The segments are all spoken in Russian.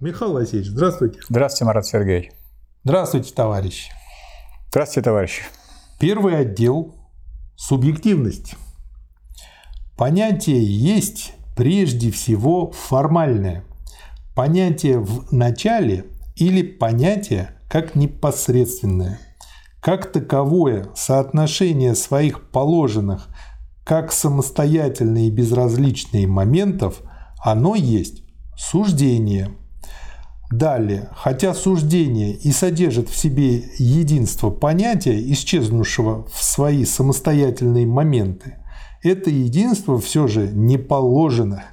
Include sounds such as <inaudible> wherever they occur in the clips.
Михаил Васильевич, здравствуйте. Здравствуйте, Марат Сергеевич. Здравствуйте, товарищи. Здравствуйте, товарищи. Первый отдел – субъективность. Понятие есть прежде всего формальное. Понятие в начале или понятие как непосредственное. Как таковое соотношение своих положенных как самостоятельные и безразличные моментов, оно есть суждение. Далее, хотя суждение и содержит в себе единство понятия, исчезнувшего в свои самостоятельные моменты, это единство все же не положено.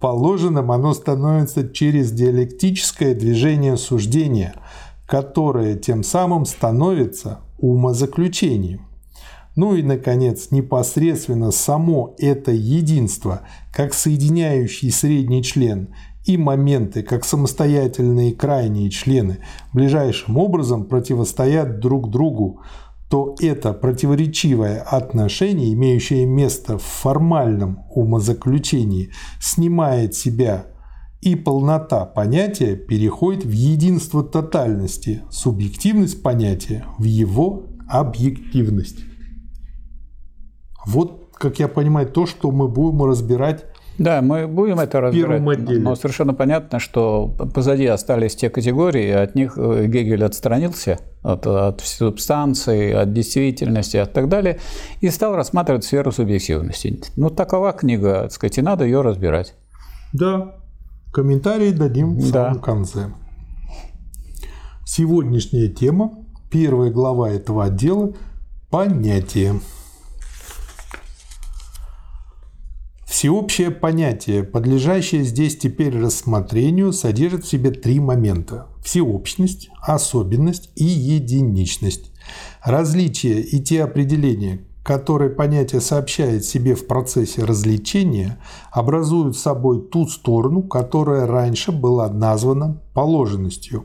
Положенным оно становится через диалектическое движение суждения, которое тем самым становится умозаключением. Ну и, наконец, непосредственно само это единство, как соединяющий средний член, и моменты, как самостоятельные крайние члены, ближайшим образом противостоят друг другу, то это противоречивое отношение, имеющее место в формальном умозаключении, снимает себя и полнота понятия переходит в единство тотальности, субъективность понятия в его объективность. Вот, как я понимаю, то, что мы будем разбирать да, мы будем это разбирать, но совершенно понятно, что позади остались те категории, от них э, Гегель отстранился от, от субстанции, от действительности и так далее, и стал рассматривать сферу субъективности. Ну, такова книга, так сказать, и надо ее разбирать. Да, комментарии дадим в самом да. конце. Сегодняшняя тема, первая глава этого отдела – понятие. Всеобщее понятие, подлежащее здесь теперь рассмотрению, содержит в себе три момента – всеобщность, особенность и единичность. Различия и те определения, которые понятие сообщает себе в процессе развлечения, образуют собой ту сторону, которая раньше была названа положенностью,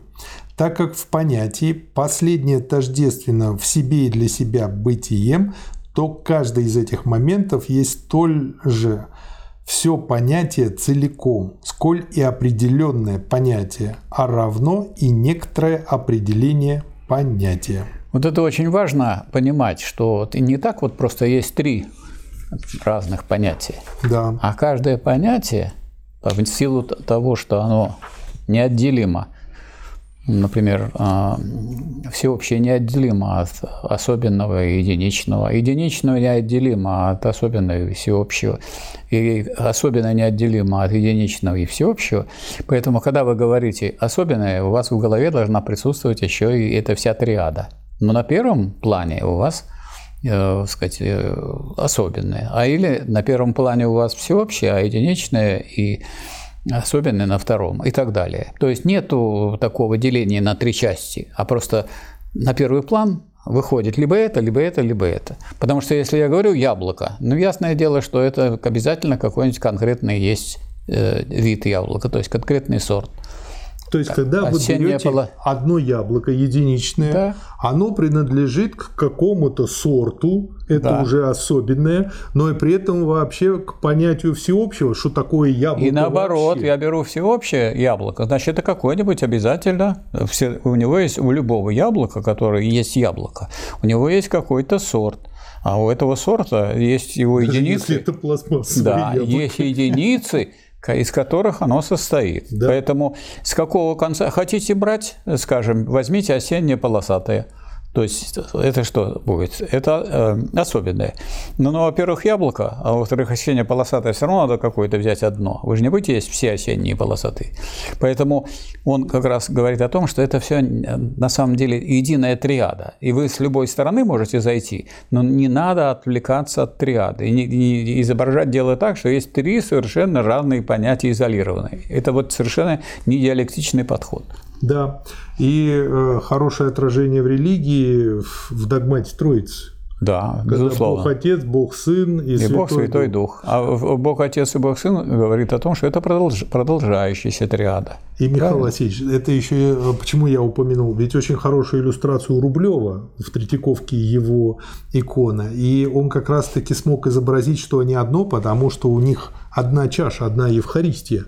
так как в понятии последнее тождественно в себе и для себя бытием, то каждый из этих моментов есть столь же все понятие целиком, сколь и определенное понятие, а равно и некоторое определение понятия. Вот это очень важно понимать, что не так вот просто есть три разных понятия, да. а каждое понятие в силу того, что оно неотделимо например, а, всеобщее неотделимо от особенного и единичного, единичного неотделимо от особенного и всеобщего, и особенно неотделимо от единичного и всеобщего. Поэтому, когда вы говорите особенное, у вас в голове должна присутствовать еще и эта вся триада. Но на первом плане у вас э, сказать, э, особенное. А или на первом плане у вас всеобщее, а единичное и особенно на втором и так далее. То есть нету такого деления на три части, а просто на первый план выходит либо это, либо это, либо это. Потому что если я говорю яблоко, ну ясное дело, что это обязательно какой-нибудь конкретный есть э, вид яблока, то есть конкретный сорт. То есть, когда вы берете было... одно яблоко единичное, да. оно принадлежит к какому-то сорту, это да. уже особенное, но и при этом вообще к понятию всеобщего, что такое яблоко. И наоборот, вообще. я беру всеобщее яблоко, значит, это какое-нибудь обязательно, все, у него есть, у любого яблока, которое есть яблоко, у него есть какой-то сорт. А у этого сорта есть его Даже единицы. Если это пластмассовое Да, яблоко. есть единицы, из которых оно состоит. Да. Поэтому с какого конца хотите брать, скажем, возьмите осеннее полосатое – то есть это что будет? Это э, особенное. Ну, ну, во-первых, яблоко, а во-вторых, осеннее полосатое все равно надо какое-то взять одно. Вы же не будете есть все осенние полосатые. Поэтому он как раз говорит о том, что это все на самом деле единая триада. И вы с любой стороны можете зайти, но не надо отвлекаться от триады. И не, не изображать дело так, что есть три совершенно разные понятия изолированные. Это вот совершенно не диалектичный подход. Да, и э, хорошее отражение в религии в догмате Троицы. Да, Когда безусловно. Бог Отец, Бог Сын и, И Святой Бог Святой Дух. Дух. А в- Бог Отец и Бог Сын говорит о том, что это продолж- продолжающаяся триада. И Михаил Правильно. Васильевич, это еще э, почему я упомянул, ведь очень хорошую иллюстрацию Рублева в Третьяковке его икона, и он как раз-таки смог изобразить, что они одно, потому что у них одна чаша, одна Евхаристия,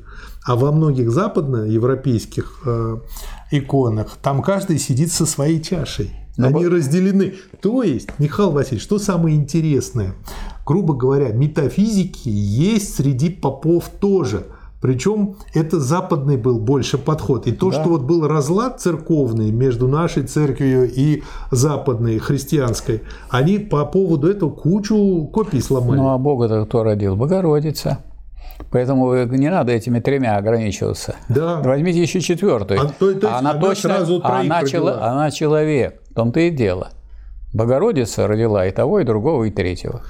а во многих западноевропейских э, иконах там каждый сидит со своей чашей. Но Они бо- разделены. То есть, Михаил Васильевич, что самое интересное? Грубо говоря, метафизики есть среди попов тоже. Причем это западный был больше подход. И то, Да. что вот был разлад церковный между нашей церковью и западной, христианской, они по поводу этого кучу копий сломали. Ну а Бога-то кто родил? Богородица. Поэтому не надо этими тремя ограничиваться. Да. Возьмите еще четвертую. А то- то она она точно, сразу она, родила. она человек. В том-то и дело. Богородица родила и того, и другого, и третьего.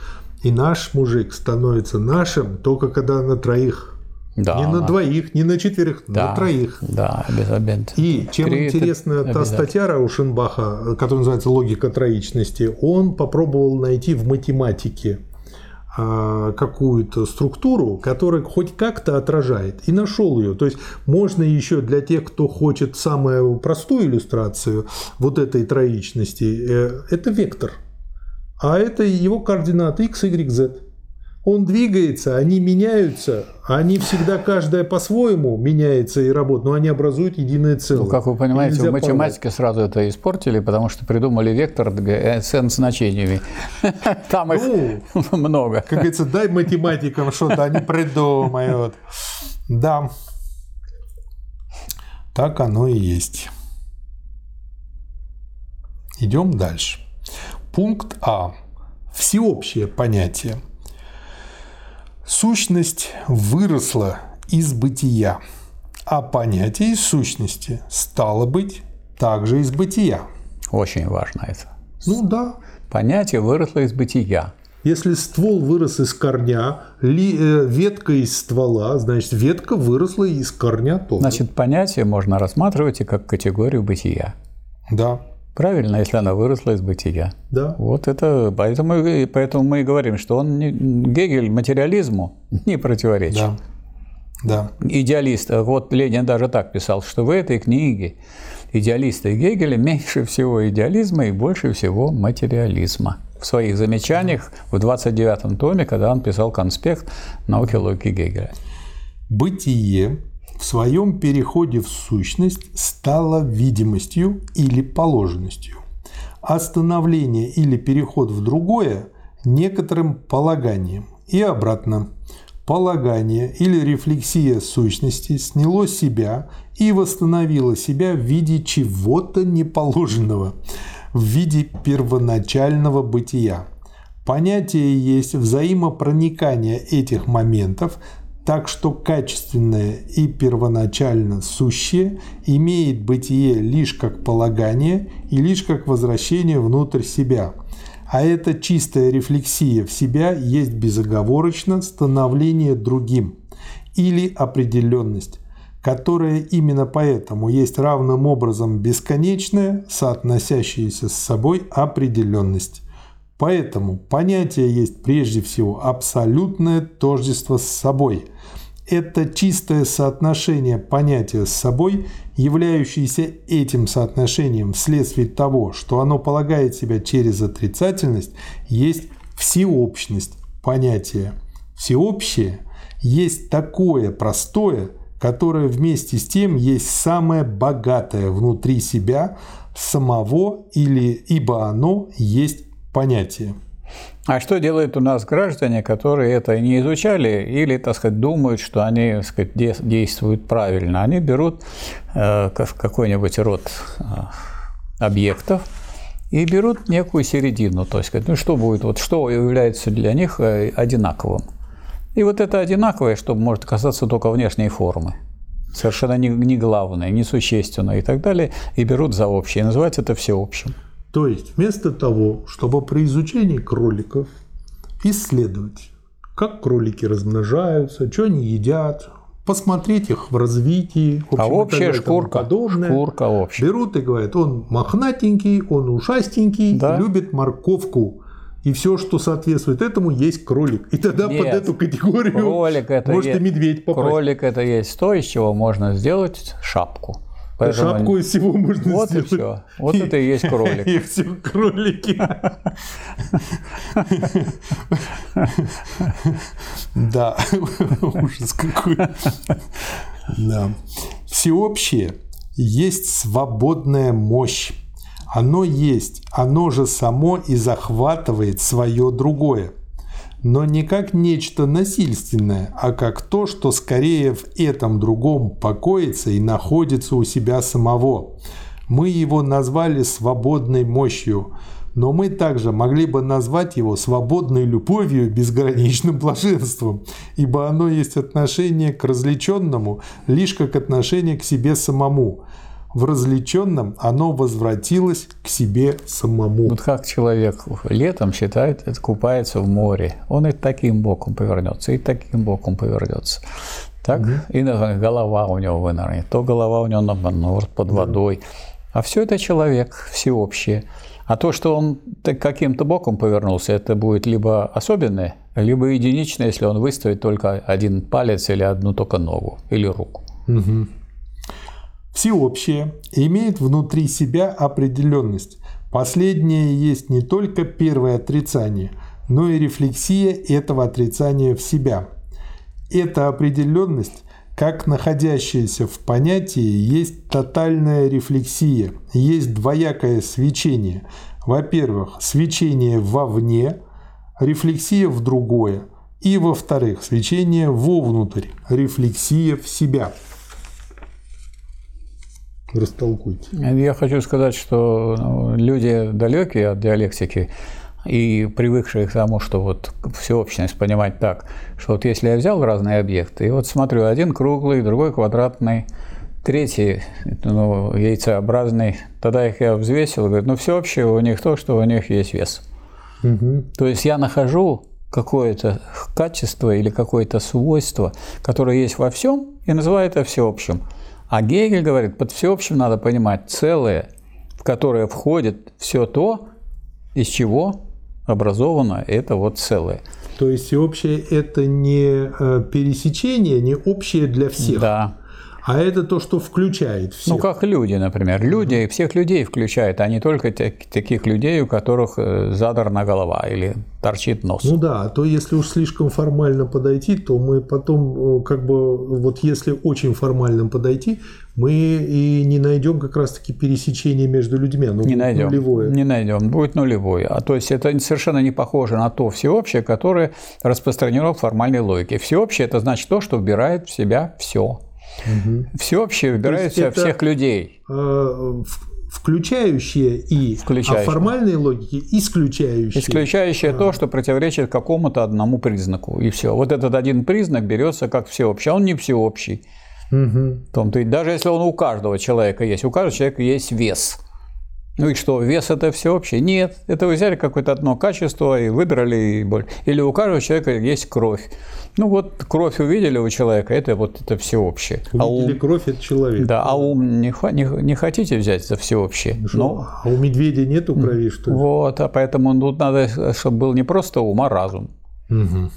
И наш мужик становится нашим только когда на троих. Да. Не на двоих, не на четверых, да, на троих. Да, обид. И чем Три интересна та обязательно. статья Раушенбаха, которая называется «Логика троичности», он попробовал найти в математике какую-то структуру, которая хоть как-то отражает, и нашел ее. То есть можно еще для тех, кто хочет самую простую иллюстрацию вот этой троичности, э, это вектор, а это его координаты x, y, z. Он двигается, они меняются, они всегда каждая по-своему меняется и работает, но они образуют единое целое. Ну, как вы понимаете, в математике сразу это испортили, потому что придумали вектор э, с значениями. <laughs> Там их Ну, <laughs> много. Как говорится, дай математикам что-то, они придумают. Да. Так оно и есть. Идем дальше. Пункт А. Всеобщее понятие. Сущность выросла из бытия, а понятие из сущности стало быть также из бытия. Очень важно это. Ну да, Понятие выросло из бытия. Если ствол вырос из корня, ли, э, ветка из ствола, значит, ветка выросла из корня тоже. Значит, понятие можно рассматривать и как категорию бытия. да, Правильно, если она выросла из бытия. да. Вот это, поэтому, и- поэтому мы и говорим, что он не- Гегель материализму не противоречит. Да. Да. Идеалист, вот Ленин даже так писал, что в этой книге идеалиста Гегеля меньше всего идеализма и больше всего материализма. В своих замечаниях в 29-м томе, когда он писал конспект науки логики Гегеля. Бытие в своем переходе в сущность стало видимостью или положенностью, а становление или переход в другое – некоторым полаганием. И обратно. Полагание или рефлексия сущности сняло себя и восстановило себя в виде чего-то неположенного, в виде первоначального бытия. Понятие есть взаимопроникание этих моментов, так что качественное и первоначально сущее имеет бытие лишь как полагание и лишь как возвращение внутрь себя. А эта чистая рефлексия в себя есть безоговорочно становление другим или определенность, которая именно поэтому есть равным образом бесконечная, соотносящаяся с собой определенность. Поэтому понятие есть прежде всего абсолютное тождество с собой. Это чистое соотношение понятия с собой, являющееся этим соотношением вследствие того, что оно полагает себя через отрицательность, есть всеобщность понятия. Всеобщее есть такое простое, которое вместе с тем есть самое богатое внутри себя самого или ибо оно есть понятие. А что делают у нас граждане, которые это не изучали или, так сказать, думают, что они, так сказать, де- действуют правильно? Они берут э, ка- какой-нибудь род э, объектов и берут некую середину, то есть, ну что будет, вот что является для них э, одинаковым. И вот это одинаковое, что может касаться только внешней формы, совершенно не, не главное, не существенное и так далее, и берут за общее, и называют это всеобщим. То есть вместо того, чтобы при изучении кроликов исследовать, как кролики размножаются, что они едят, посмотреть их в развитии, в общем, А общая шкурка, подобное, шкурка общая. берут и говорят, он мохнатенький, он ушастенький, Да. любит морковку. и все, что соответствует этому, есть кролик. И тогда Нет, под эту категорию кролик это может есть, и медведь попасть. Кролик это есть то, из чего можно сделать шапку. Поэтому- Шапку из всего можно Вот и сделать. все. Вот это и есть кролик. <laughs> И все кролики. Да, <laughs> ужас какой. Да. Всеобщее есть свободная мощь. Оно есть, оно же само и захватывает свое другое. Но не как нечто насильственное, а как то, что скорее в этом другом покоится и находится у себя самого. Мы его назвали свободной мощью, но мы также могли бы назвать его свободной любовью безграничным <laughs> блаженством, ибо оно есть отношение к развлеченному лишь как отношение к себе самому. В развлеченном оно возвратилось к себе самому. Вот как человек летом считает, это купается в море, он и таким боком повернется, и таким боком повернется. Так? И на- голова у него вынырнет, то голова у него наоборот под водой. А все это человек всеобщее. А то, что он каким-то боком повернулся, это будет либо особенное, либо единичное, если он выставит только один палец или одну только ногу или руку. Всеобщее имеет внутри себя определенность. Последнее есть не только первое отрицание, но и рефлексия этого отрицания в себя. Эта определенность, как находящаяся в понятии, есть тотальная рефлексия, есть двоякое свечение. Во-первых, свечение вовне, рефлексия в другое, и во-вторых, свечение вовнутрь, рефлексия в себя. Растолкуйте. Я хочу сказать, что ну, люди далекие от диалектики и привыкшие к тому, что вот всеобщность понимать так, что вот если я взял разные объекты, и вот смотрю, один круглый, другой квадратный, третий ну, яйцеобразный, тогда их я взвесил, говорю, ну всеобщее у них то, что у них есть вес. То есть я нахожу какое-то качество или какое-то свойство, которое есть во всем, и называю это всеобщим. А Гегель говорит, под всеобщим надо понимать целое, в которое входит все то, из чего образовано это вот целое. То есть всеобщее – это не э, пересечение, не общее для всех, Да. А это то, что включает всех. Ну, как люди, например. Люди всех людей включают, а не только те- таких людей, у которых э, задрана голова или торчит нос. Ну да, а то если уж слишком формально подойти, то мы потом, э, как бы, вот если очень формально подойти, мы и не найдем как раз-таки пересечения между людьми. Оно Не найдем. нулевое. Не найдем. Будет нулевой. А то есть это совершенно не похоже на то всеобщее, которое распространено в формальной логике. Всеобщее это значит то, что вбирает в себя все. Всеобщее вбирает в есть себя это- всех людей. Э, в- Включающее и а в формальной логике исключающее. Исключающее то, что противоречит какому-то одному признаку. И все. Вот этот один признак берется как всеобщий. А он не всеобщий. В том-то и даже если он у каждого человека есть, у каждого человека есть вес. Ну и что, вес это всеобщее? Нет, это вы взяли какое-то одно качество и выбрали. и боль. Или у каждого человека есть кровь. Ну вот кровь увидели у человека, это вот это всеобщее. А Увидели ум, кровь – это человек. да, а ум не, не, не хотите взять за всеобщее? Что, Ну, а у медведя нету крови, что ли? вот, а поэтому тут надо, чтобы был не просто ум, а разум. Мгм.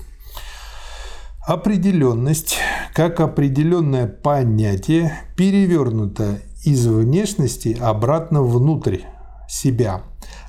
Определенность, как определенное понятие, перевернута из внешности обратно внутрь себя.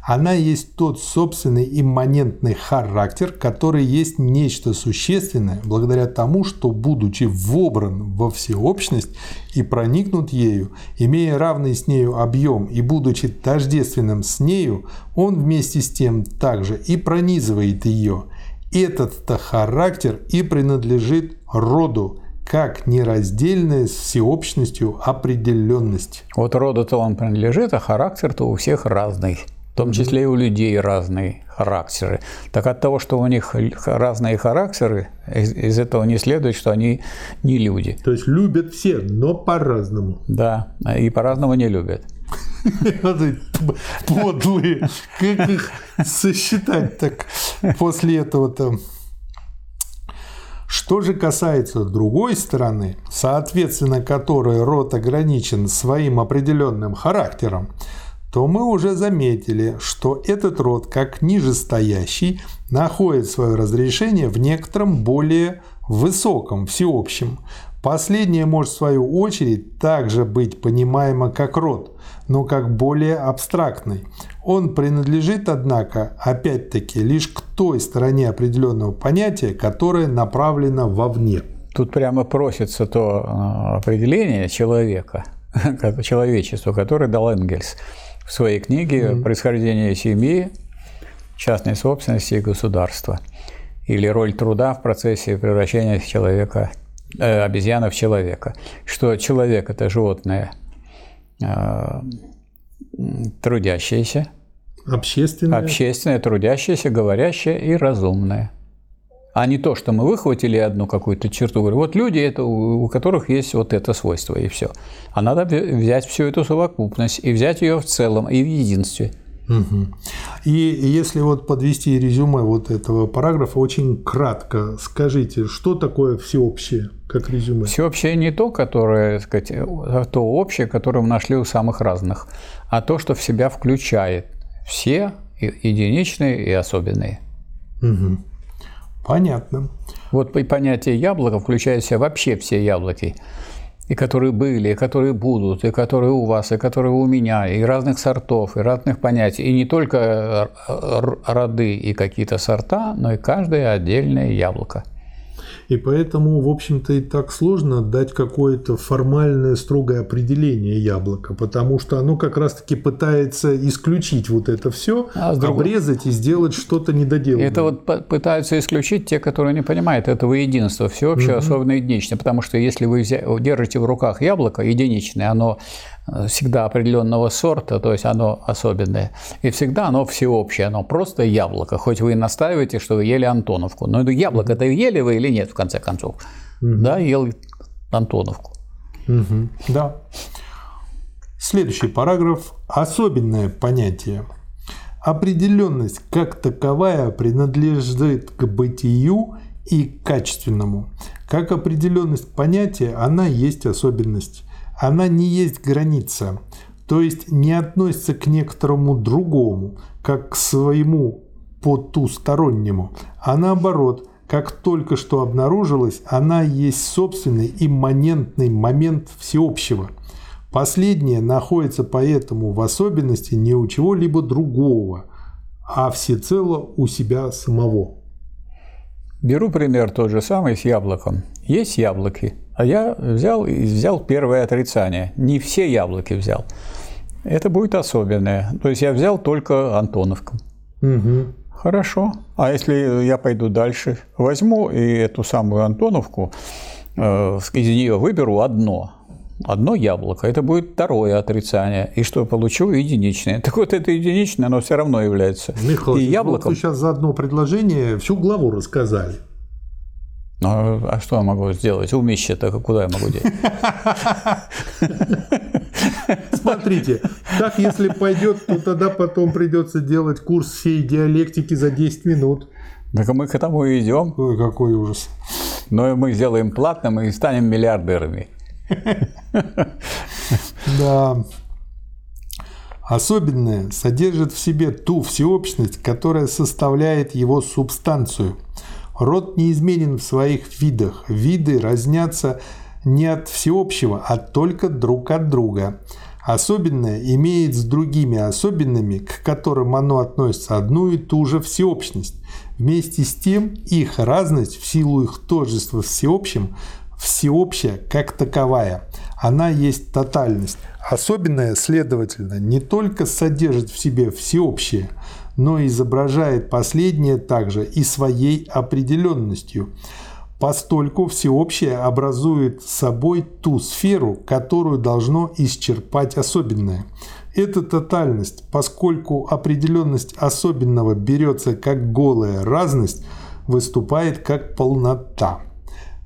Она есть тот собственный имманентный характер, который есть нечто существенное, благодаря тому, что, будучи вобран во всеобщность и проникнут ею, имея равный с нею объем и будучи тождественным с нею, он вместе с тем также и пронизывает ее. Этот-то характер и принадлежит роду, как нераздельная с всеобщностью определенность. Вот роду-то он принадлежит, а характер-то у всех разный. В том числе и у людей разные характеры. Так от того, что у них разные характеры, из, из этого не следует, что они не люди. То есть любят все, но по-разному. Да, и по-разному не любят. <laughs> Подлые. Как их сосчитать так после этого-то? Что же касается другой стороны, соответственно которой род ограничен своим определенным характером, то мы уже заметили, что этот род, как нижестоящий, находит свое разрешение в некотором более высоком, всеобщем. Последнее может в свою очередь также быть понимаемо как род, но как более абстрактный. Он принадлежит, однако, опять-таки, лишь к той стороне определенного понятия, которое направлено вовне. Тут прямо просится то а, определение человека, <laughs> человечества, которое дал Энгельс в своей книге mm-hmm. «Происхождение семьи, частной собственности и государства» или роль труда в процессе превращения человека, э, обезьяны в человека. Что человек – это животное э, трудящееся, общественное. общественное, трудящееся, говорящее и разумное. А не то, что мы выхватили одну какую-то черту, говорю, вот люди, это, у которых есть вот это свойство, и все. А надо взять всю эту совокупность и взять ее в целом и в единстве. Угу. И если вот подвести резюме вот этого параграфа, очень кратко скажите, что такое всеобщее, как резюме? Всеобщее не то, которое, сказать, то общее, которое мы нашли у самых разных, а то, что в себя включает все единичные и особенные. Угу. Понятно. Вот понятие яблоко включает в себя вообще все яблоки и которые были, и которые будут, и которые у вас, и которые у меня, и разных сортов, и разных понятий, и не только роды и какие-то сорта, но и каждое отдельное яблоко. И поэтому, в общем-то, и так сложно дать какое-то формальное, строгое определение яблока, потому что оно как раз-таки пытается исключить вот это все, а другой... обрезать и сделать что-то недоделанное. Это вот пытаются исключить те, которые не понимают этого единства, всеобщее, угу. особенно единичное, потому что если вы держите в руках яблоко единичное, оно всегда определенного сорта, то есть оно особенное. И всегда оно всеобщее, оно просто яблоко. Хоть вы и настаиваете, что вы ели Антоновку. Но это яблоко-то ели вы или нет, в конце концов? Угу. Да, ел Антоновку. Угу. Да. Следующий параграф. Особенное понятие. Определенность как таковая принадлежит к бытию и качественному. Как определенность понятия, она есть особенность она не есть граница, то есть не относится к некоторому другому, как к своему потустороннему, а наоборот, как только что обнаружилось, она есть собственный имманентный момент всеобщего. Последнее находится поэтому в особенности не у чего-либо другого, а всецело у себя самого. Беру пример тот же самый с яблоком. Есть яблоки, а я взял и взял первое отрицание. Не все яблоки взял. Это будет особенное. То есть я взял только Антоновку. Угу. Хорошо. А если я пойду дальше, возьму и эту самую Антоновку, э, из нее выберу одно, одно яблоко, это будет второе отрицание. И что получу? Единичное. Так вот, это единичное, но все равно является Михаил, и яблоком. Вот вы сейчас за одно предложение всю главу рассказали. Ну, а что я могу сделать? Умище-то куда я могу деть? <laughs> Смотрите, так если пойдет, то тогда потом придется делать курс всей диалектики за 10 минут. Так мы к этому и идем. Ой, какой ужас. Но мы сделаем платным и станем миллиардерами. Да. Особенное содержит в себе ту всеобщность, которая составляет его субстанцию – Род неизменен в своих видах. Виды разнятся не от всеобщего, а только друг от друга. Особенное имеет с другими особенными, к которым оно относится, одну и ту же всеобщность. Вместе с тем их разность в силу их тождества всеобщим всеобщая как таковая. Она есть тотальность. Особенное, следовательно, не только содержит в себе всеобщее – но изображает последнее также и своей определенностью, постольку всеобщее образует собой ту сферу, которую должно исчерпать особенное. Это тотальность, поскольку определенность особенного берется как голая разность, выступает как полнота.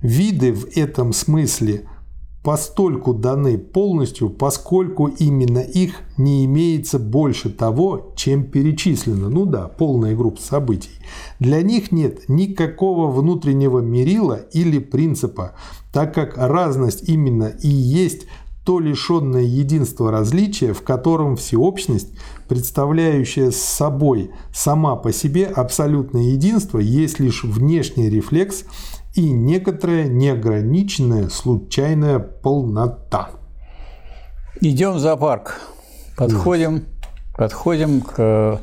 Виды в этом смысле – постольку даны полностью, поскольку именно их не имеется больше того, чем перечислено. Ну да, полная группа событий. Для них нет никакого внутреннего мерила или принципа, так как разность именно и есть то лишенное единства различия, в котором всеобщность, представляющая собой сама по себе абсолютное единство, есть лишь внешний рефлекс и некоторая неограниченная случайная полнота. Идем в зоопарк. Подходим, подходим к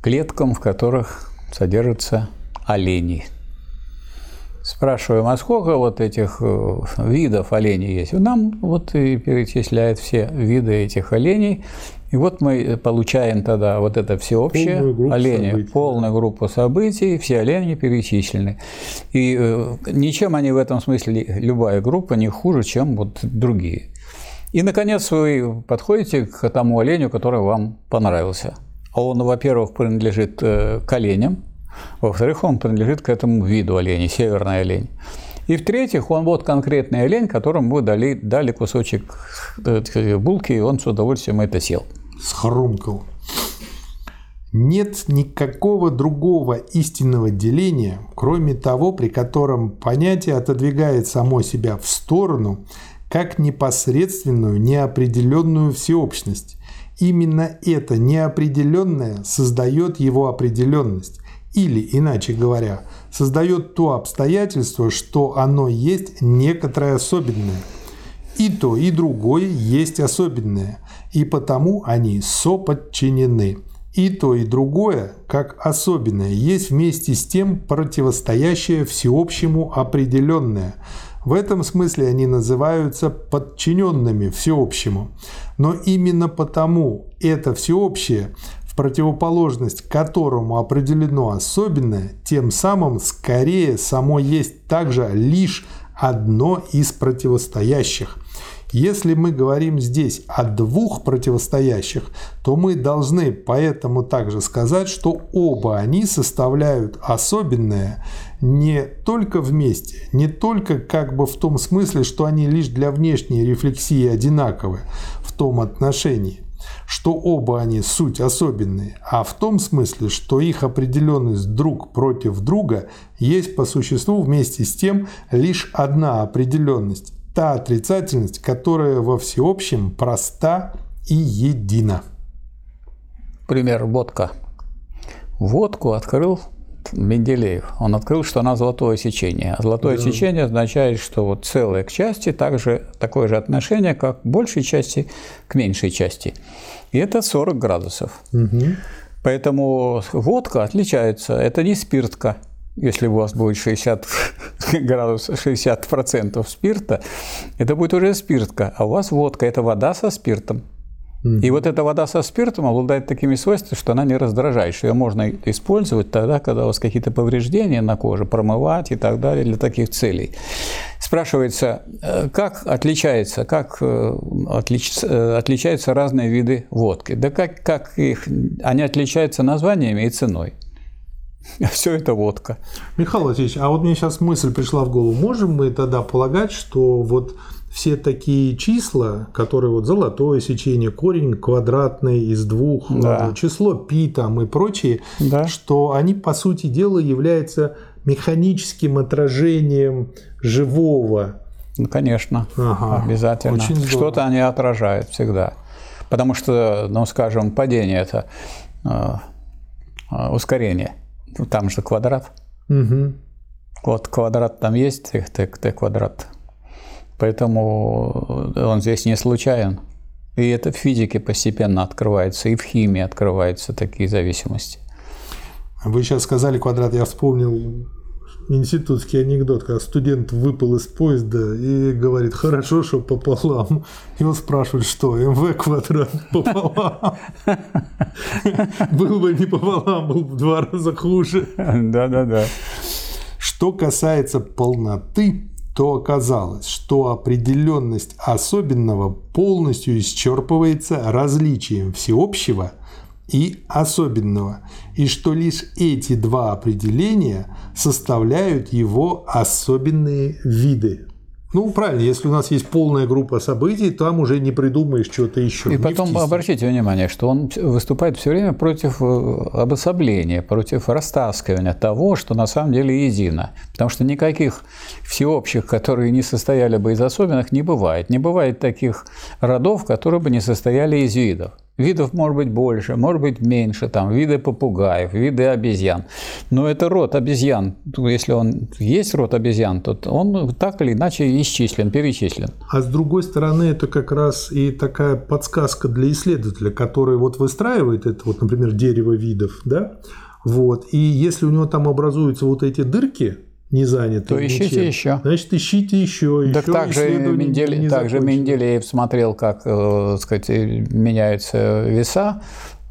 клеткам, в которых содержатся олени. Спрашиваем, а сколько вот этих э, видов оленей есть? Нам вот и перечисляет все виды этих оленей. И вот мы получаем тогда вот это всеобщее олени, событий. полную группу событий, все олени перечислены. И э, ничем они в этом смысле, любая группа не хуже, чем вот другие. И, наконец, вы подходите к тому оленю, который вам понравился. Он, во-первых, принадлежит э, к оленям, во-вторых, он принадлежит к этому виду оленей, северный олень. И в-третьих, он вот конкретный олень, которому вы дали, дали кусочек э, булки, и он с удовольствием это сел. Схрумкал. Нет никакого другого истинного деления, кроме того, при котором понятие отодвигает само себя в сторону, как непосредственную неопределенную всеобщность. Именно это неопределенное создает его определенность, или, иначе говоря, создает то обстоятельство, что оно есть некоторое особенное. И то, и другое есть особенное, и потому они соподчинены. И то, и другое, как особенное, есть вместе с тем противостоящее всеобщему определенное. В этом смысле они называются подчиненными всеобщему. Но именно потому это всеобщее в противоположность которому определено особенное, тем самым скорее само есть также лишь одно из противостоящих. Если мы говорим здесь о двух противостоящих, то мы должны поэтому также сказать, что оба они составляют особенное не только вместе, не только как бы в том смысле, что они лишь для внешней рефлексии одинаковы в том отношении, что оба они суть особенные, а в том смысле, что их определенность друг против друга есть по существу вместе с тем лишь одна определенность, та отрицательность, которая во всеобщем проста и едина. Пример водка. Водку открыл Менделеев, он открыл, что она золотое сечение. А золотое да. сечение означает, что вот целое к части также такое же отношение, как к большей части к меньшей части. И это 40 градусов. Угу. Поэтому водка отличается. Это не спиртка. Если у вас будет 60 <laughs> градусов, 60 процентов спирта, это будет уже спиртка. А у вас водка – это вода со спиртом. И вот эта вода со спиртом обладает такими свойствами, что она не раздражает, что ее можно использовать тогда, когда у вас какие-то повреждения на коже, промывать и так далее для таких целей. Спрашивается, э, как отличается, как э, отлич, э, отличаются разные виды водки? Да как, как их, они отличаются названиями и ценой. <laughs> Все это водка. Михаил Васильевич, а вот мне сейчас мысль пришла в голову. Можем мы тогда полагать, что вот все такие числа, которые вот золотое сечение, корень квадратный из двух, да. Э, число пи там и прочие, да. что они по сути дела являются механическим отражением живого. Ну, конечно, ага. обязательно. Что-то они отражают всегда. Потому что, ну, скажем, падение – это э, э, ускорение. Там же квадрат. Угу. Вот квадрат там есть, t, t, t квадрат – Поэтому он здесь не случайен. И это в физике постепенно открывается, и в химии открываются такие зависимости. Вы сейчас сказали квадрат, я вспомнил институтский анекдот, когда студент выпал из поезда и говорит, хорошо, что пополам. Его спрашивают, что, МВ квадрат пополам. Был бы не пополам, был в два раза хуже. Да-да-да. Что касается полноты, то оказалось, что определенность особенного полностью исчерпывается различием всеобщего и особенного, и что лишь эти два определения составляют его особенные виды. Ну, правильно, если у нас есть полная группа событий, там уже не придумаешь что-то еще. И потом обратите внимание, что он выступает все время против э, обособления, против растаскивания того, что на самом деле едино. Потому что никаких всеобщих, которые не состояли бы из особенных, не бывает. Не бывает таких родов, которые бы не состояли из видов. Видов может быть больше, может быть меньше, там виды попугаев, виды обезьян. Но это род обезьян. Если он есть род обезьян, то он так или иначе исчислен, перечислен. А с другой стороны, это как раз и такая подсказка для исследователя, который вот выстраивает это, вот, например, дерево видов, да, вот, и если у него там образуются вот эти дырки, не заняты. То ищите ничем. еще. Значит, ищите еще. Так еще также, Мендель, также Менделеев смотрел, как э, сказать, меняются веса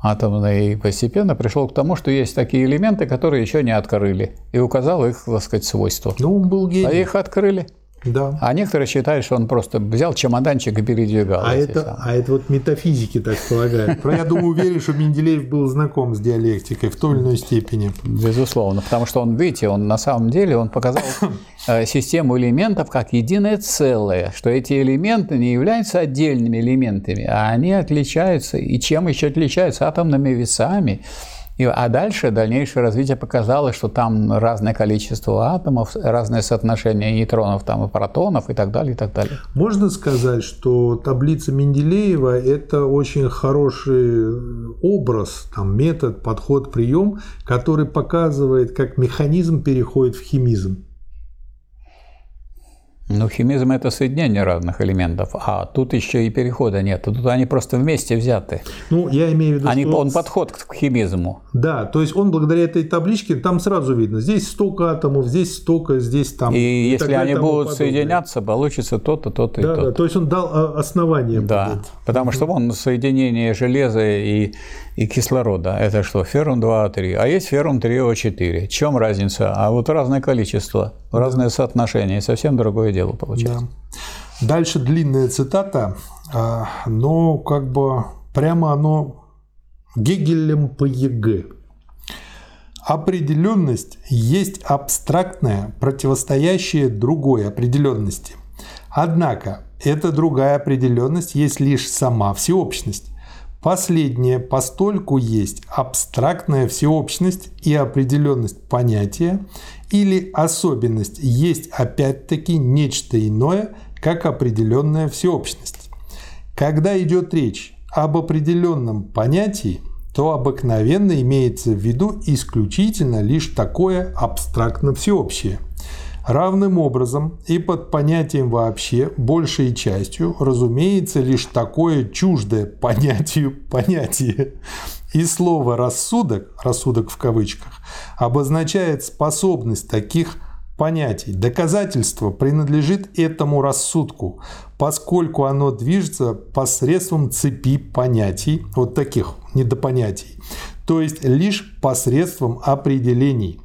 атомные, и постепенно пришел к тому, что есть такие элементы, которые еще не открыли, и указал их, так сказать, свойства. Ну, он был гений. А их открыли. Да. А некоторые считают, что он просто взял чемоданчик и передвигал. А это, а это вот метафизики так полагают. Я думаю, уверен, что Менделеев был знаком с диалектикой в той или иной степени. Безусловно, потому что он, видите, он на самом деле он показал э, систему элементов как единое целое, что эти элементы не являются отдельными элементами, а они отличаются, и чем еще отличаются атомными весами, и, а дальше дальнейшее развитие показало, что там разное количество атомов, разное соотношение нейтронов там, и протонов и так далее, и так далее. Можно сказать, что таблица Менделеева – это очень хороший образ, там, метод, подход, прием, который показывает, как механизм переходит в химизм. Ну, химизм – это соединение разных элементов, а тут еще и перехода нет. Тут они просто вместе взяты. Ну, я имею в виду, они, что... Он подход к химизму. Да, то есть он благодаря этой табличке, там сразу видно, здесь столько атомов, здесь столько, здесь там. И, и если они будут подобное. соединяться, получится то-то, то-то да, и то-то. Да, то есть он дал а, основание. Да, потому что вон соединение железа и, и кислорода. Это что, феррум 2О3, а есть феррум 3О4. В чем разница? А вот разное количество, разное соотношение, совсем другое дело получается. Да. Дальше длинная цитата, а, но как бы прямо оно Гегелем по ЕГЭ. Определенность есть абстрактная, противостоящая другой определенности. Однако эта другая определенность есть лишь сама всеобщность. Последнее постольку есть абстрактная всеобщность и определенность понятия, или особенность есть опять-таки нечто иное, как определенная всеобщность. Когда идет речь об определенном понятии, то обыкновенно имеется в виду исключительно лишь такое абстрактно всеобщее. Равным образом и под понятием вообще, большей частью, разумеется лишь такое чуждое понятию <laughs> понятие. И слово «рассудок», «рассудок» в кавычках, обозначает способность таких понятий. Доказательство принадлежит этому рассудку, поскольку оно движется посредством цепи понятий, вот таких недопонятий, то есть лишь посредством определений.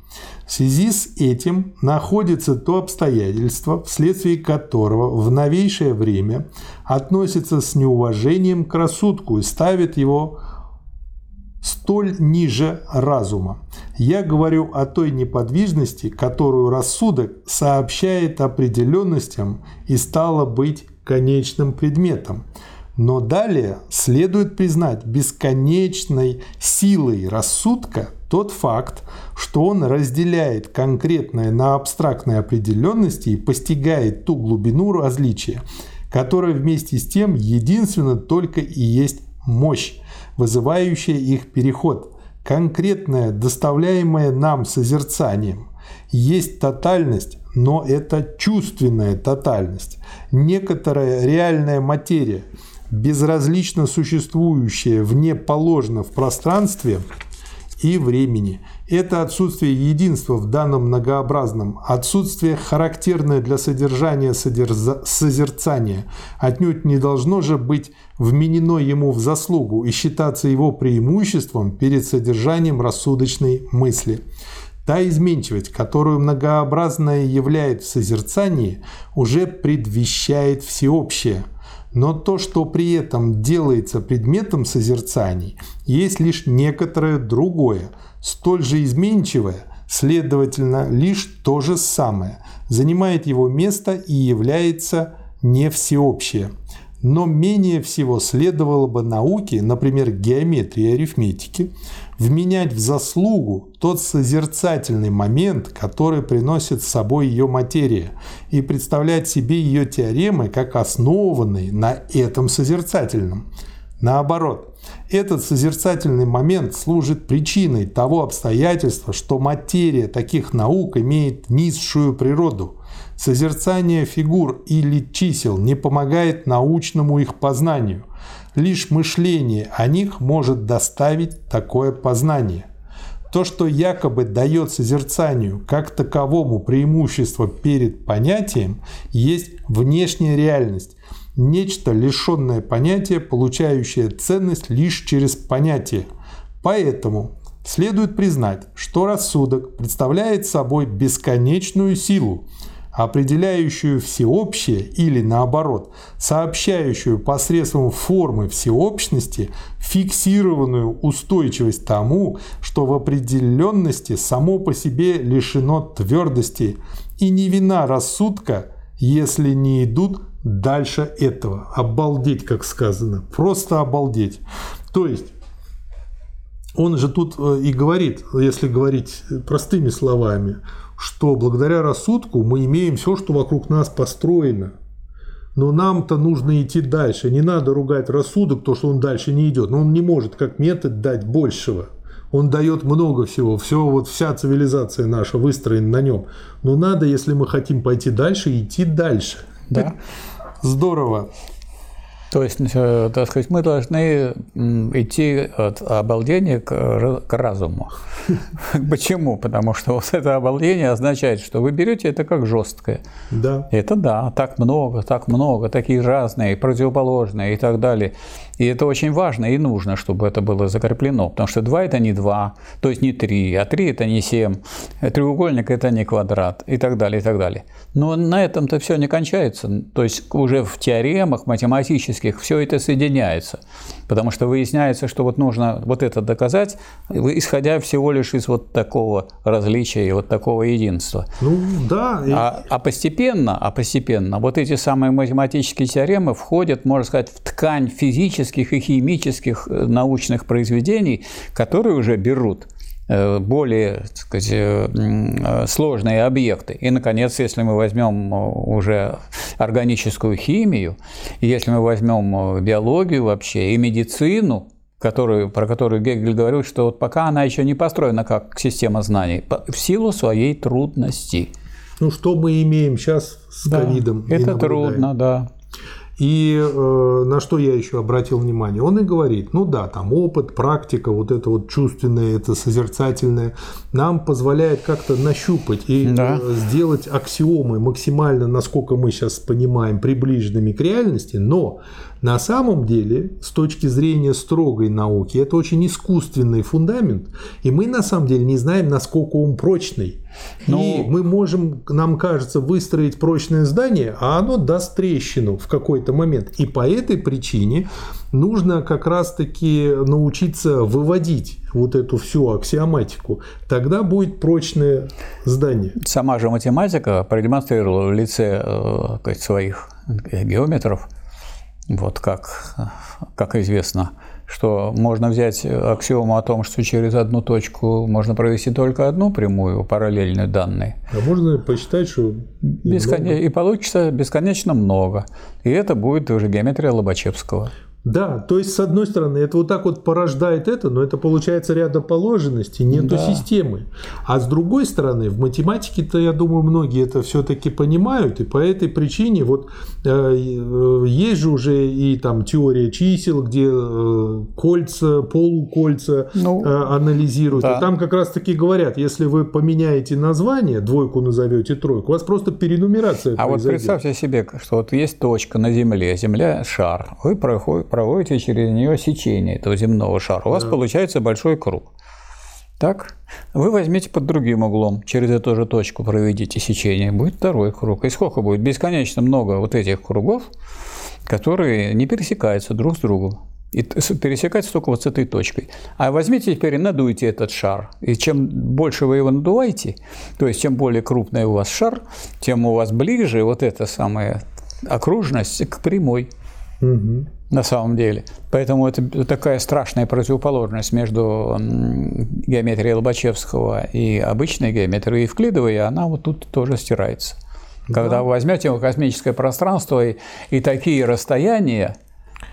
В связи с этим находится то обстоятельство, вследствие которого в новейшее время относится с неуважением к рассудку и ставит его столь ниже разума. Я говорю о той неподвижности, которую рассудок сообщает определенностям и стало быть конечным предметом. Но далее следует признать бесконечной силой рассудка тот факт, что он разделяет конкретное на абстрактной определенности и постигает ту глубину различия, которая вместе с тем единственно только и есть мощь, вызывающая их переход, конкретное, доставляемое нам созерцанием. Есть тотальность, но это чувственная тотальность, некоторая реальная материя, безразлично существующая вне положено в пространстве и времени. Это отсутствие единства в данном многообразном, отсутствие характерное для содержания содерза... созерцания, отнюдь не должно же быть вменено ему в заслугу и считаться его преимуществом перед содержанием рассудочной мысли. Та изменчивость, которую многообразное являет в созерцании, уже предвещает всеобщее – но то, что при этом делается предметом созерцаний, есть лишь некоторое другое, столь же изменчивое, Следовательно, лишь то же самое занимает его место и является не всеобщее. Но менее всего следовало бы науке, например, геометрии и арифметике, вменять в заслугу тот созерцательный момент, который приносит с собой ее материя, и представлять себе ее теоремы как основанные на этом созерцательном. Наоборот, этот созерцательный момент служит причиной того обстоятельства, что материя таких наук имеет низшую природу. Созерцание фигур или чисел не помогает научному их познанию – Лишь мышление о них может доставить такое познание. То, что якобы дает созерцанию как таковому преимущество перед понятием, есть внешняя реальность, нечто лишенное понятия, получающее ценность лишь через понятие. Поэтому следует признать, что рассудок представляет собой бесконечную силу, определяющую всеобщее или наоборот, сообщающую посредством формы всеобщности фиксированную устойчивость тому, что в определенности само по себе лишено твердости и не вина рассудка, если не идут дальше этого. Обалдеть, как сказано. Просто обалдеть. То есть, он же тут э, и говорит, если говорить простыми словами, что благодаря рассудку мы имеем все, что вокруг нас построено. Но нам-то нужно идти дальше. Не надо ругать рассудок, то, что он дальше не идет. Но он не может как метод дать большего. Он дает много всего. Все, вот вся цивилизация наша выстроена на нем. Но надо, если мы хотим пойти дальше, идти дальше. Да. Здорово. То есть, э, так сказать, мы должны идти от обалдения к, к разуму. <laughs> Почему? Потому что вот это обалдение означает, что вы берете это как жесткое. Да. Это да, так много, так много, такие разные, противоположные и так далее. И это очень важно и нужно, чтобы это было закреплено, потому что 2 – это не 2, то есть не 3, а 3 – это не 7, треугольник – это не квадрат и так далее, и так далее. Но на этом-то все не кончается. То есть уже в теоремах математических все это соединяется, потому что выясняется, что вот нужно вот это доказать, исходя всего лишь из вот такого различия и вот такого единства. Ну да. А, а постепенно, а постепенно вот эти самые математические теоремы входят, можно сказать, в ткань физически физических и химических э, научных произведений, которые уже берут более так сказать, э, сложные объекты. И, наконец, если мы возьмем уже органическую химию, если мы возьмем биологию вообще и медицину, которую, про которую Гегель говорил, что вот пока она еще не построена как система знаний, в силу своей трудности. Ну, что мы имеем сейчас с да, ковидом? Это трудно, да. И э, на что я еще обратил внимание? Он и говорит, ну да, там опыт, практика, вот это вот чувственное, это созерцательное, нам позволяет как-то нащупать и да. э, сделать аксиомы максимально, насколько мы сейчас понимаем, приближенными к реальности, но на самом деле, с точки зрения строгой науки, это очень искусственный фундамент, и мы на самом деле не знаем, насколько он прочный. Ну, и мы можем, нам кажется, выстроить прочное здание, а оно даст трещину в какой-то момент. И по этой причине нужно как раз-таки научиться выводить вот эту всю аксиоматику. Тогда будет прочное здание. Сама же математика продемонстрировала в лице э, своих геометров – вот как, как известно, что можно взять аксиому о том, что через одну точку можно провести только одну прямую параллельную данной. А можно посчитать, что Бескон... и получится бесконечно много. И это будет уже геометрия Лобачевского. Да, то есть, с одной стороны, это вот так вот порождает это, но это получается рядоположенности, нету да. системы. А с другой стороны, в математике-то, я думаю, многие это все-таки понимают, и по этой причине вот э, э, есть же уже и там теория чисел, где э, кольца, полукольца ну, э, анализируют. Да. И там как раз-таки говорят, если вы поменяете название, двойку назовете тройку, у вас просто перенумерация А произойдет. вот представьте себе, что вот есть точка на Земле, Земля – шар, вы проходите проводите через нее сечение этого земного шара, у вас да. получается большой круг. Так, вы возьмите под другим углом, через эту же точку проведите сечение, будет второй круг. И сколько будет? Бесконечно много вот этих кругов, которые не пересекаются друг с другом. И пересекается только вот с этой точкой. А возьмите теперь и надуйте этот шар. И чем больше вы его надуваете, то есть чем более крупный у вас шар, тем у вас ближе вот эта самая окружность к прямой. Угу. На самом деле. Поэтому это такая страшная противоположность между геометрией Лобачевского и обычной геометрией Евклидовой, и она вот тут тоже стирается. Да. Когда вы возьмете космическое пространство и, и такие расстояния,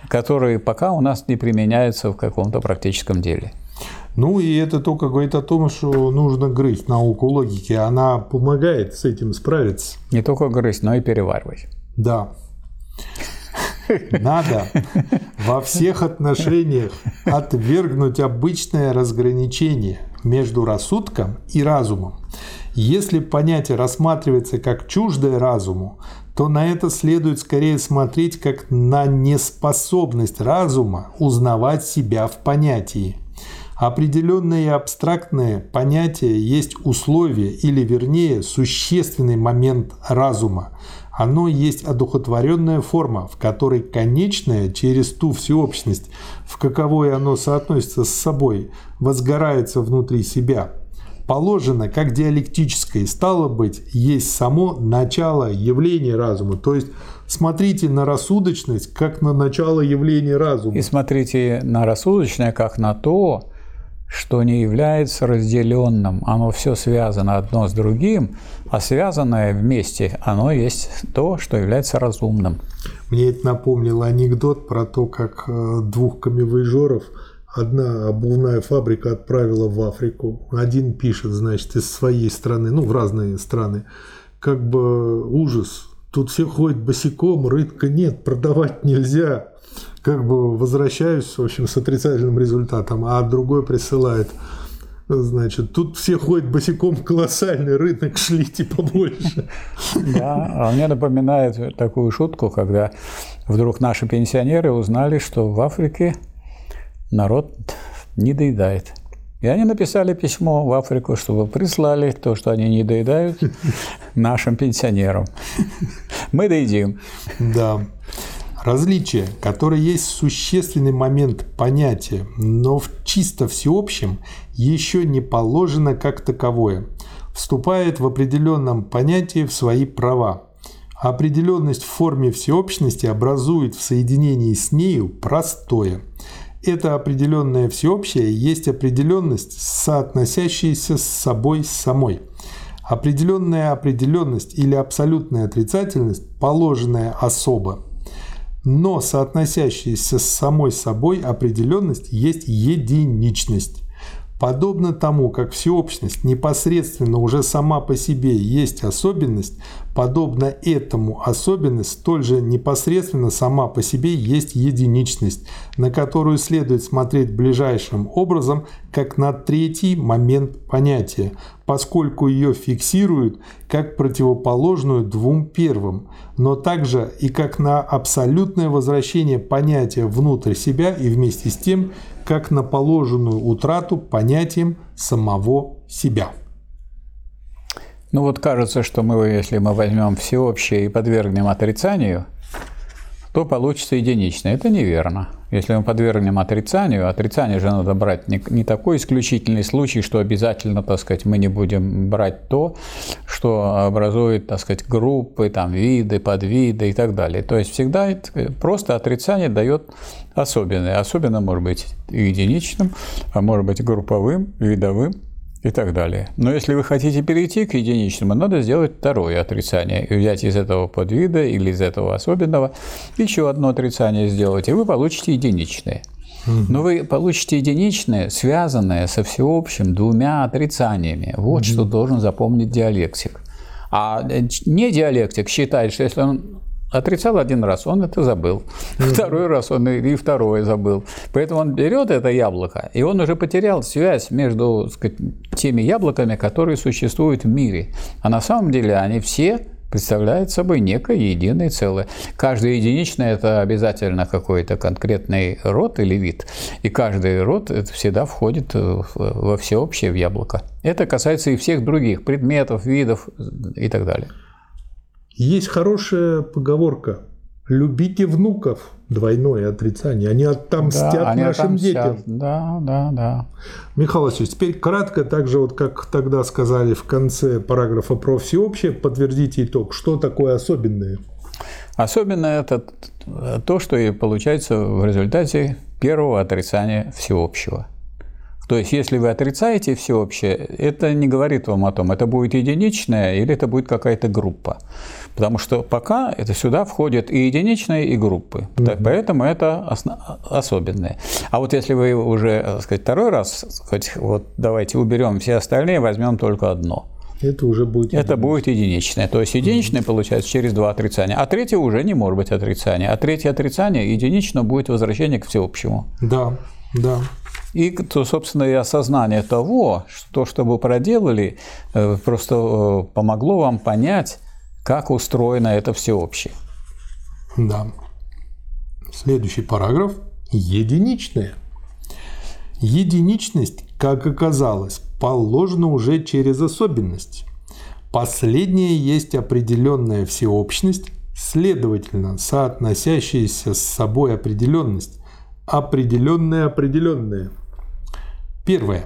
которые пока у нас не применяются в каком-то практическом деле. Ну и это только говорит о том, что нужно грызть науку логики. Она помогает с этим справиться. Не только грызть, но и переваривать. Да. Надо во всех отношениях отвергнуть обычное разграничение между рассудком и разумом. Если понятие рассматривается как чуждое разуму, то на это следует скорее смотреть как на неспособность разума узнавать себя в понятии. Определенные абстрактные понятия есть условие или, вернее, существенный момент разума. Оно есть одухотворенная форма, в которой конечное через ту всеобщность, в каковой оно соотносится с собой, возгорается внутри себя – положено как диалектическое, стало быть, есть само начало явления разума. То есть смотрите на рассудочность как на начало явления разума. И смотрите на рассудочное как на то, что не является разделенным. Оно все связано одно с другим, а связанное вместе, оно есть то, что является разумным. Мне это напомнило анекдот про то, как э, двух камевоежеров – одна обувная фабрика отправила в Африку. Один пишет, значит, из своей страны, ну, в разные страны, как бы ужас. Тут все ходят босиком, рынка нет, продавать нельзя. Как бы возвращаюсь, в общем, с отрицательным результатом, а другой присылает Значит, тут все ходят босиком, <laughs> колоссальный рынок, шлите побольше. Да, а мне напоминает такую шутку, когда вдруг наши пенсионеры узнали, что в Африке народ не доедает. И они написали письмо в Африку, чтобы прислали то, что они не доедают, <laughs> нашим пенсионерам. Мы доедим. Да. Различие, которое есть существенный момент понятия, но в чисто всеобщем еще не положено как таковое, вступает в определенном понятии в свои права. Определенность в форме всеобщности образует в соединении с нею простое – это определенное всеобщее есть определенность, соотносящаяся с собой самой. Определенная определенность или абсолютная отрицательность, положенная особо, но соотносящаяся с самой собой определенность есть единичность. Подобно тому, как всеобщность непосредственно уже сама по себе есть особенность, подобно этому особенность столь же непосредственно сама по себе есть единичность, на которую следует смотреть ближайшим образом, как на третий момент понятия, поскольку ее фиксируют как противоположную двум первым, но также и как на абсолютное возвращение понятия внутрь себя и вместе с тем – как на положенную утрату понятием самого себя. Ну вот кажется, что мы, если мы возьмем всеобщее и подвергнем отрицанию, то получится единично. Это неверно. Если мы подвергнем отрицанию, отрицание же надо брать не, не такой исключительный случай, что обязательно, так сказать, мы не будем брать то, что образует, так сказать, группы, там, виды, подвиды и так далее. То есть всегда просто отрицание дает особенное. Особенно может быть единичным, а может быть групповым, видовым и так далее. Но если вы хотите перейти к единичному, надо сделать второе отрицание и взять из этого подвида или из этого особенного еще одно отрицание сделать, и вы получите единичное. Но вы получите единичное, связанное со всеобщим двумя отрицаниями. Вот угу. что должен запомнить диалектик. А не диалектик считает, что если он Отрицал один раз, он это забыл. Второй раз он и второе забыл. Поэтому он берет это яблоко, и он уже потерял связь между сказать, теми яблоками, которые существуют в мире. А на самом деле они все представляют собой некое единое целое. Каждый единичный – это обязательно какой-то конкретный род или вид. И каждый род это всегда входит во всеобщее в яблоко. Это касается и всех других предметов, видов и так далее. Есть хорошая поговорка Любите внуков. Двойное отрицание. Они отомстят да, они нашим отомстят. детям. Да, да, да. Михаил Васильевич, теперь кратко, так же вот как тогда сказали в конце параграфа про всеобщее, подтвердите итог. Что такое особенное? Особенно это то, что и получается в результате первого отрицания всеобщего. То есть, если вы отрицаете всеобщее, это не говорит вам о том, это будет единичное или это будет какая-то группа. Потому что пока это сюда входят и единичные, и группы. Mm-hmm. Так, поэтому это осно- особенное. А вот если вы уже, так сказать, второй раз, хоть вот давайте уберем все остальные, возьмем только одно. Это уже будет Это будет единичное. То есть единичное mm-hmm. получается через два отрицания. А третье уже не может быть отрицание. А третье отрицание единично будет возвращение к всеобщему. Да, да. И, то, собственно, и осознание того, что, что вы проделали, э, просто э, помогло вам понять, как устроено это всеобщее. Да. Следующий параграф – единичное. Единичность, как оказалось, положена уже через особенность. Последняя есть определенная всеобщность, следовательно, соотносящаяся с собой определенность, определенное определенное. Первое.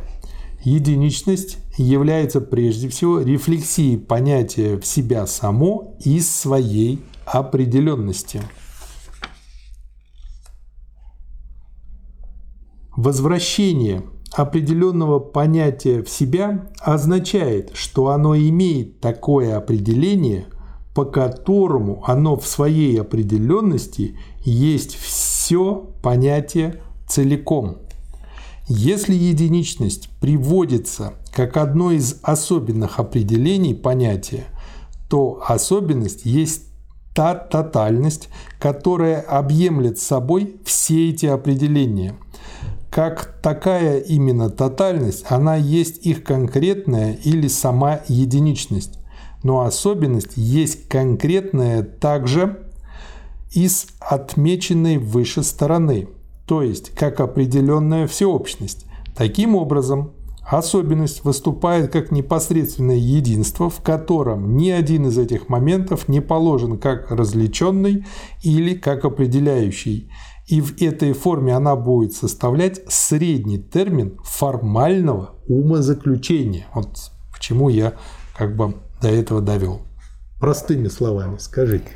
Единичность является прежде всего рефлексией понятия в себя само из своей определенности. Возвращение определенного понятия в себя означает, что оно имеет такое определение, по которому оно в своей определенности есть все понятие целиком. Если единичность приводится как одно из особенных определений понятия, то особенность есть та тотальность, которая объемлет собой все эти определения. Как такая именно тотальность, она есть их конкретная или сама единичность. Но особенность есть конкретная также из отмеченной выше стороны – то есть как определенная всеобщность. Таким образом, особенность выступает как непосредственное единство, в котором ни один из этих моментов не положен как развлеченный или как определяющий. И в этой форме она будет составлять средний термин формального умозаключения. Вот к чему я как бы до этого довел. Простыми словами скажите.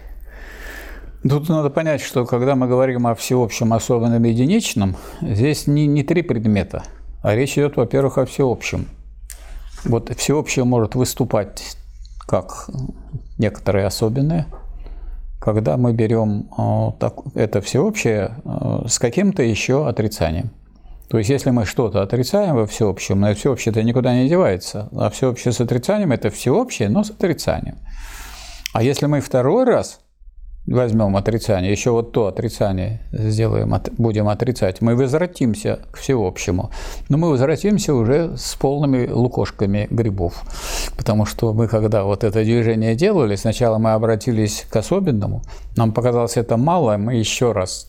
Тут надо понять, что когда мы говорим о всеобщем, особенном, единичном, здесь не, не три предмета, а речь идет, во-первых, о всеобщем. Вот всеобщее может выступать как некоторые особенные, когда мы берем э, это всеобщее э, с каким-то еще отрицанием. То есть, если мы что-то отрицаем во всеобщем, но всеобщее-то никуда не девается, а всеобщее с отрицанием – это всеобщее, но с отрицанием. А если мы второй раз – возьмем отрицание, еще вот то отрицание сделаем, будем отрицать, мы возвратимся к всеобщему. Но мы возвратимся уже с полными лукошками грибов. Потому что мы, когда вот это движение делали, сначала мы обратились к особенному, нам показалось это мало, мы еще раз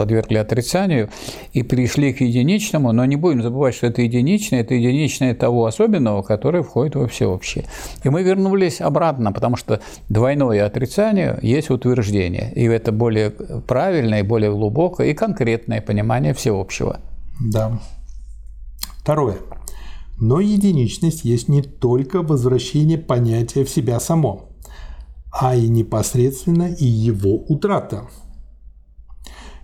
подвергли отрицанию и пришли к единичному, но не будем забывать, что это единичное, это единичное того особенного, который входит во всеобщее. И мы вернулись обратно, потому что двойное отрицание есть утверждение, и это более правильное, более глубокое и конкретное понимание всеобщего. Да. Второе. Но единичность есть не только возвращение понятия в себя само, а и непосредственно и его утрата.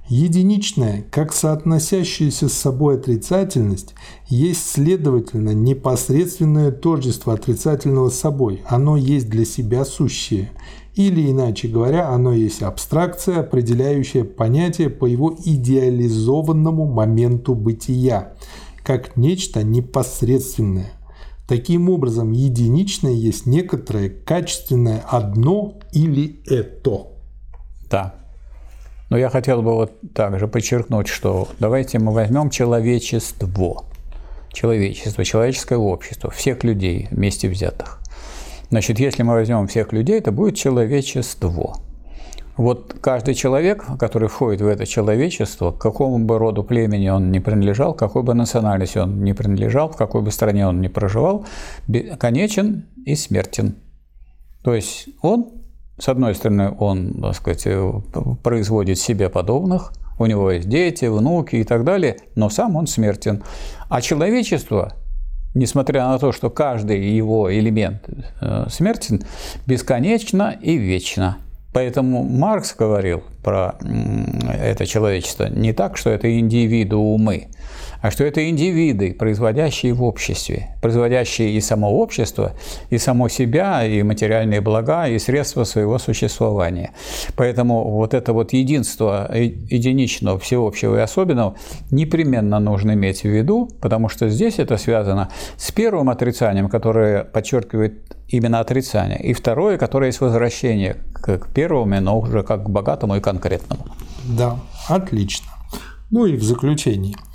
Единичная, как соотносящаяся с собой отрицательность, есть, следовательно, непосредственное тождество отрицательного с собой. Оно есть для себя сущее. Или, иначе говоря, оно есть абстракция, определяющая понятие по его идеализованному моменту бытия, как нечто непосредственное. Таким образом, единичное есть некоторое качественное одно или это. Да, но я хотел бы вот также подчеркнуть, что давайте мы возьмем человечество, человечество, человеческое общество, всех людей вместе взятых. Значит, если мы возьмем всех людей, это будет человечество. Вот каждый человек, который входит в это человечество, к какому бы роду племени он не принадлежал, какой бы национальности он не принадлежал, в какой бы стране он не проживал, конечен и смертен. То есть он С одной стороны, он, так сказать, производит себе подобных, у него есть дети, внуки и так далее, но сам он смертен. А человечество, несмотря на то, что каждый его элемент э, смертен, бесконечно и вечно. Поэтому Маркс говорил про это человечество не так, что это индивидуумы, а что это индивиды, производящие в обществе, производящие и само общество, и само себя, и материальные блага, и средства своего существования. Поэтому вот это вот единство единичного, всеобщего и особенного непременно нужно иметь в виду, потому что здесь это связано с первым отрицанием, которое подчеркивает именно отрицание, и второе, которое есть возвращение к первому, но уже как к богатому и конкретному. Да, отлично. Ну и в заключении –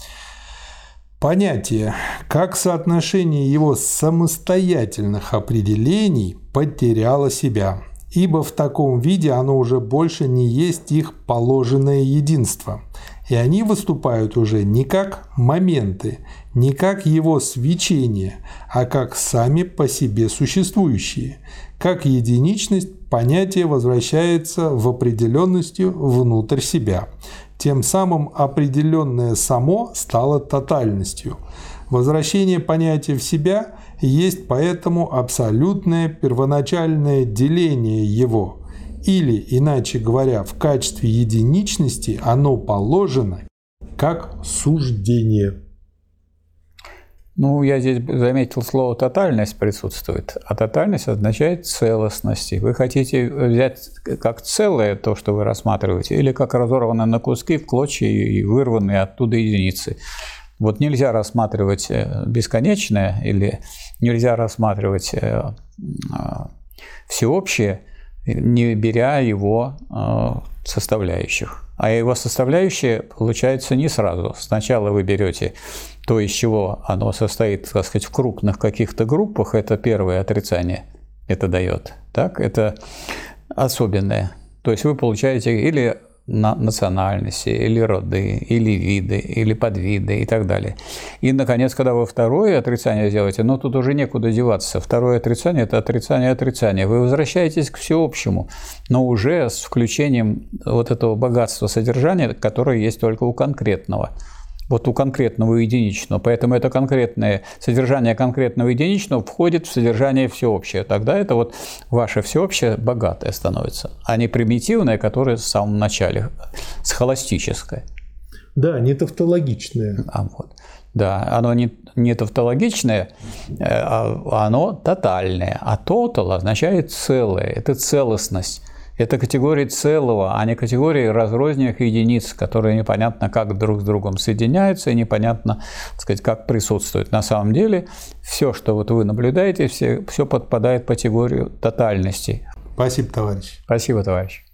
Понятие, как соотношение его самостоятельных определений потеряло себя, ибо в таком виде оно уже больше не есть их положенное единство, и они выступают уже не как моменты, не как его свечение, а как сами по себе существующие. Как единичность понятие возвращается в определенностью внутрь себя, тем самым определенное само стало тотальностью. Возвращение понятия в себя есть поэтому абсолютное первоначальное деление его, или, иначе говоря, в качестве единичности оно положено как суждение. Ну, я здесь заметил слово «тотальность» присутствует, а тотальность означает целостность. Вы хотите взять как целое то, что вы рассматриваете, или как разорванное на куски, в клочья и вырванные оттуда единицы. Вот нельзя рассматривать э, бесконечное или нельзя рассматривать э, а, всеобщее, не беря его э, составляющих. А его составляющие получается не сразу. Сначала вы берете то, из чего оно состоит, так сказать, в крупных каких-то группах, это первое отрицание, это дает. Так, это особенное. То есть вы получаете или на национальности, или роды, или виды, или подвиды и так далее. И, наконец, когда вы второе отрицание сделаете, ну, тут уже некуда деваться. Второе отрицание – это отрицание отрицания. Вы возвращаетесь к всеобщему, но уже с включением вот этого богатства содержания, которое есть только у конкретного вот у конкретного единичного. Поэтому это конкретное содержание конкретного единичного входит в содержание всеобщее. Тогда это вот ваше всеобщее богатое становится, а не примитивное, которое в самом начале, схоластическое. Да, не тавтологичное. А вот. Да, оно не, не тавтологичное, э, а оно тотальное. А total означает целое, это целостность. Это категории целого, а не категории разрозненных единиц, которые непонятно как друг с другом соединяются и непонятно, так сказать, как присутствуют. На самом деле все, что вот вы наблюдаете, все, все подпадает по категорию тотальности. Спасибо, товарищ. Спасибо, товарищ.